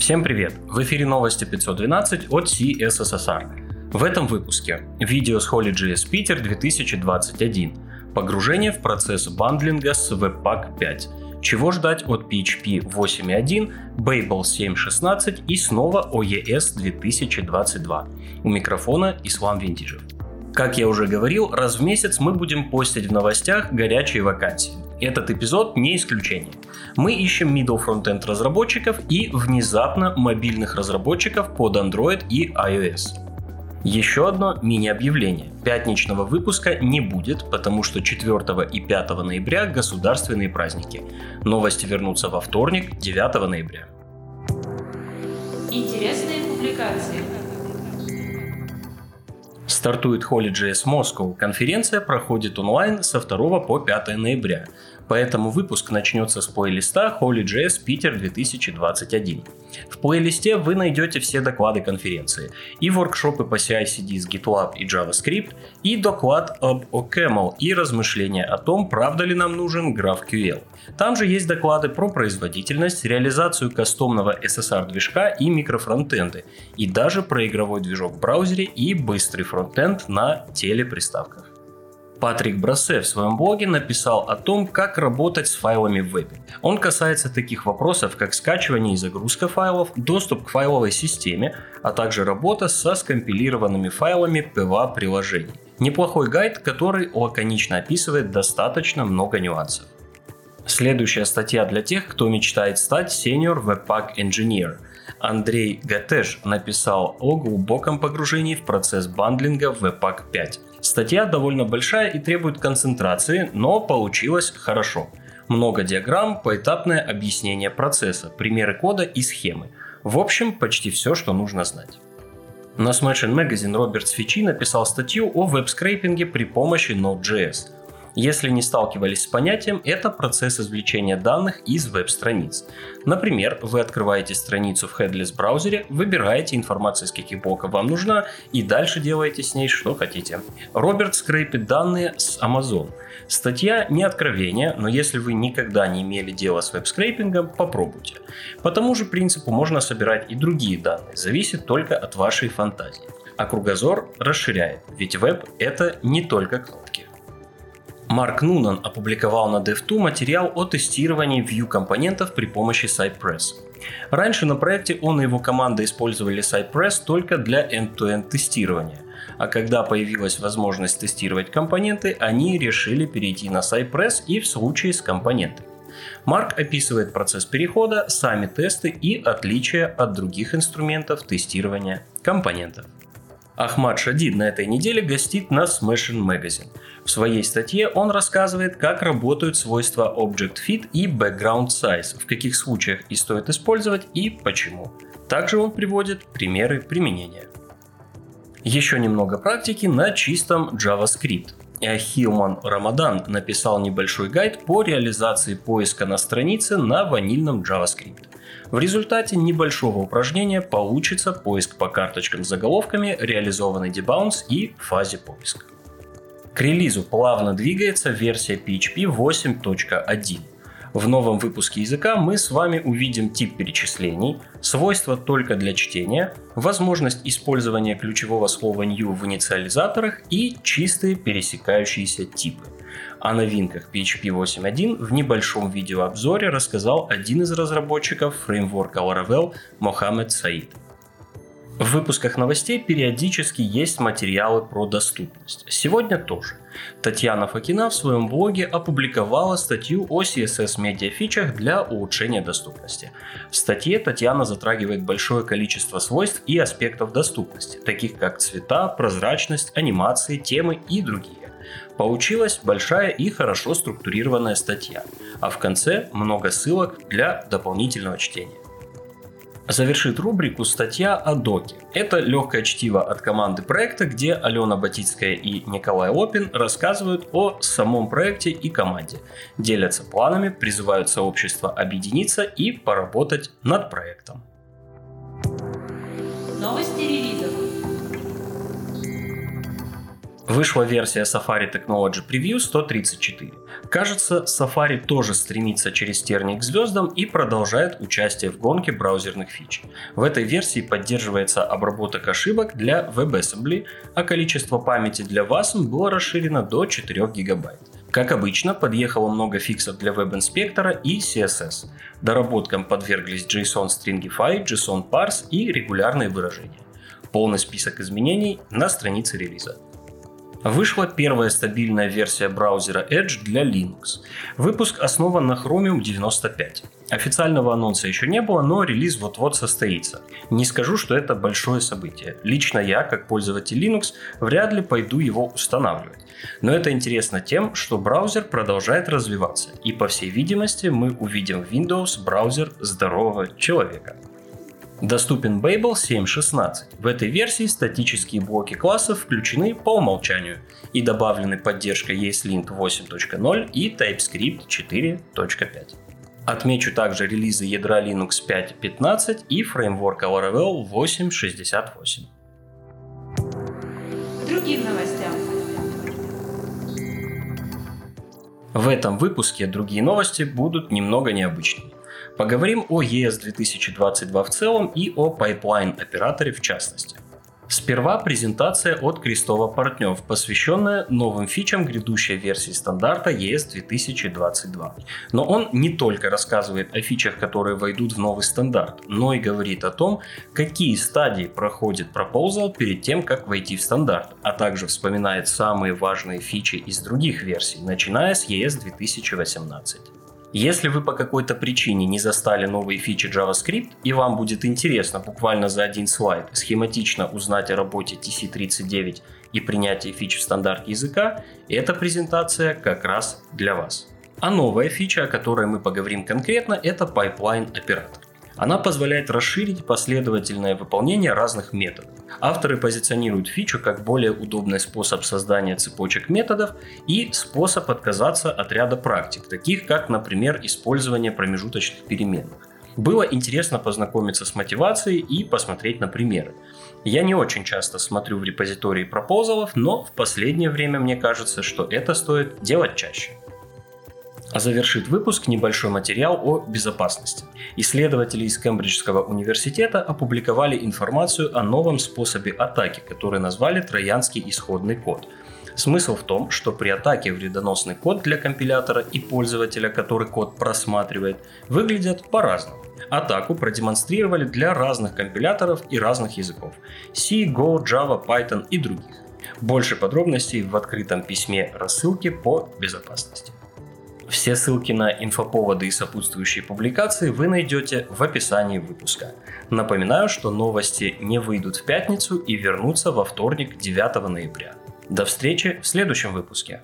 Всем привет! В эфире новости 512 от CSSR. В этом выпуске видео с HolyJS Питер 2021. Погружение в процесс бандлинга с Webpack 5. Чего ждать от PHP 8.1, Babel 7.16 и снова OES 2022. У микрофона Ислам Винтижев. Как я уже говорил, раз в месяц мы будем постить в новостях горячие вакансии. Этот эпизод не исключение. Мы ищем middle frontend разработчиков и внезапно мобильных разработчиков под Android и iOS. Еще одно мини-объявление. Пятничного выпуска не будет, потому что 4 и 5 ноября государственные праздники. Новости вернутся во вторник, 9 ноября. Интересные публикации. Стартует HolyJS Moscow. Конференция проходит онлайн со 2 по 5 ноября. Поэтому выпуск начнется с плейлиста HolyJS Питер 2021. В плейлисте вы найдете все доклады конференции, и воркшопы по CI-CD с GitLab и JavaScript, и доклад об OCaml и размышления о том, правда ли нам нужен GraphQL. Там же есть доклады про производительность, реализацию кастомного SSR-движка и микрофронтенды, и даже про игровой движок в браузере и быстрый фронтенд на телеприставках. Патрик Брассе в своем блоге написал о том, как работать с файлами в вебе. Он касается таких вопросов, как скачивание и загрузка файлов, доступ к файловой системе, а также работа со скомпилированными файлами PWA-приложений. Неплохой гайд, который лаконично описывает достаточно много нюансов. Следующая статья для тех, кто мечтает стать Senior Webpack Engineer. Андрей Гатеш написал о глубоком погружении в процесс бандлинга в Webpack 5. Статья довольно большая и требует концентрации, но получилось хорошо. Много диаграмм, поэтапное объяснение процесса, примеры кода и схемы. В общем, почти все, что нужно знать. На Smashing Magazine Роберт Сфичи написал статью о веб-скрейпинге при помощи Node.js – если не сталкивались с понятием, это процесс извлечения данных из веб-страниц. Например, вы открываете страницу в Headless браузере, выбираете информацию, из каких блоков вам нужна, и дальше делаете с ней что хотите. Роберт скрепит данные с Amazon. Статья не откровение, но если вы никогда не имели дела с веб-скрейпингом, попробуйте. По тому же принципу можно собирать и другие данные, зависит только от вашей фантазии. А кругозор расширяет, ведь веб это не только кнопки. Марк Нунан опубликовал на Dev2 материал о тестировании Vue компонентов при помощи Cypress. Раньше на проекте он и его команда использовали Cypress только для end-to-end тестирования, а когда появилась возможность тестировать компоненты, они решили перейти на Cypress и в случае с компонентами. Марк описывает процесс перехода, сами тесты и отличия от других инструментов тестирования компонентов. Ахмад Шадид на этой неделе гостит на Smashing Magazine. В своей статье он рассказывает, как работают свойства Object Fit и Background Size, в каких случаях их стоит использовать и почему. Также он приводит примеры применения. Еще немного практики на чистом JavaScript. Хилман Рамадан написал небольшой гайд по реализации поиска на странице на ванильном JavaScript. В результате небольшого упражнения получится поиск по карточкам с заголовками, реализованный дебаунс и фазе поиска. К релизу плавно двигается версия PHP 8.1. В новом выпуске языка мы с вами увидим тип перечислений, свойства только для чтения, возможность использования ключевого слова new в инициализаторах и чистые пересекающиеся типы. О новинках PHP 8.1 в небольшом видеообзоре рассказал один из разработчиков фреймворка Laravel Мохаммед Саид. В выпусках новостей периодически есть материалы про доступность. Сегодня тоже. Татьяна Факина в своем блоге опубликовала статью о CSS медиафичах для улучшения доступности. В статье Татьяна затрагивает большое количество свойств и аспектов доступности, таких как цвета, прозрачность, анимации, темы и другие. Получилась большая и хорошо структурированная статья, а в конце много ссылок для дополнительного чтения. Завершит рубрику статья о доке. Это легкое чтиво от команды проекта, где Алена Батицкая и Николай Лопин рассказывают о самом проекте и команде, делятся планами, призывают сообщество объединиться и поработать над проектом. Новости релизов. Вышла версия Safari Technology Preview 134. Кажется, Safari тоже стремится через терник к звездам и продолжает участие в гонке браузерных фич. В этой версии поддерживается обработка ошибок для WebAssembly, а количество памяти для WASM было расширено до 4 гигабайт. Как обычно, подъехало много фиксов для веб-инспектора и CSS. Доработкам подверглись JSON Stringify, JSON Parse и регулярные выражения. Полный список изменений на странице релиза. Вышла первая стабильная версия браузера Edge для Linux. Выпуск основан на Chromium 95. Официального анонса еще не было, но релиз вот-вот состоится. Не скажу, что это большое событие. Лично я, как пользователь Linux, вряд ли пойду его устанавливать. Но это интересно тем, что браузер продолжает развиваться, и по всей видимости мы увидим Windows браузер здорового человека. Доступен Babel 7.16. В этой версии статические блоки классов включены по умолчанию и добавлены поддержка ESLint 8.0 и TypeScript 4.5. Отмечу также релизы ядра Linux 5.15 и фреймворка Laravel 8.68. Другим новостям. В этом выпуске другие новости будут немного необычными. Поговорим о ES 2022 в целом и о Pipeline операторе в частности. Сперва презентация от Крестова Партнев, посвященная новым фичам грядущей версии стандарта ES 2022. Но он не только рассказывает о фичах, которые войдут в новый стандарт, но и говорит о том, какие стадии проходит Proposal перед тем, как войти в стандарт, а также вспоминает самые важные фичи из других версий, начиная с ES 2018. Если вы по какой-то причине не застали новые фичи JavaScript и вам будет интересно буквально за один слайд схематично узнать о работе TC39 и принятии фич в стандарт языка, эта презентация как раз для вас. А новая фича, о которой мы поговорим конкретно, это Pipeline оператор. Она позволяет расширить последовательное выполнение разных методов. Авторы позиционируют фичу как более удобный способ создания цепочек методов и способ отказаться от ряда практик, таких как, например, использование промежуточных переменных. Было интересно познакомиться с мотивацией и посмотреть на примеры. Я не очень часто смотрю в репозитории пропозалов, но в последнее время мне кажется, что это стоит делать чаще. А завершит выпуск небольшой материал о безопасности. Исследователи из Кембриджского университета опубликовали информацию о новом способе атаки, который назвали «Троянский исходный код». Смысл в том, что при атаке вредоносный код для компилятора и пользователя, который код просматривает, выглядят по-разному. Атаку продемонстрировали для разных компиляторов и разных языков – C, Go, Java, Python и других. Больше подробностей в открытом письме рассылки по безопасности. Все ссылки на инфоповоды и сопутствующие публикации вы найдете в описании выпуска. Напоминаю, что новости не выйдут в пятницу и вернутся во вторник 9 ноября. До встречи в следующем выпуске.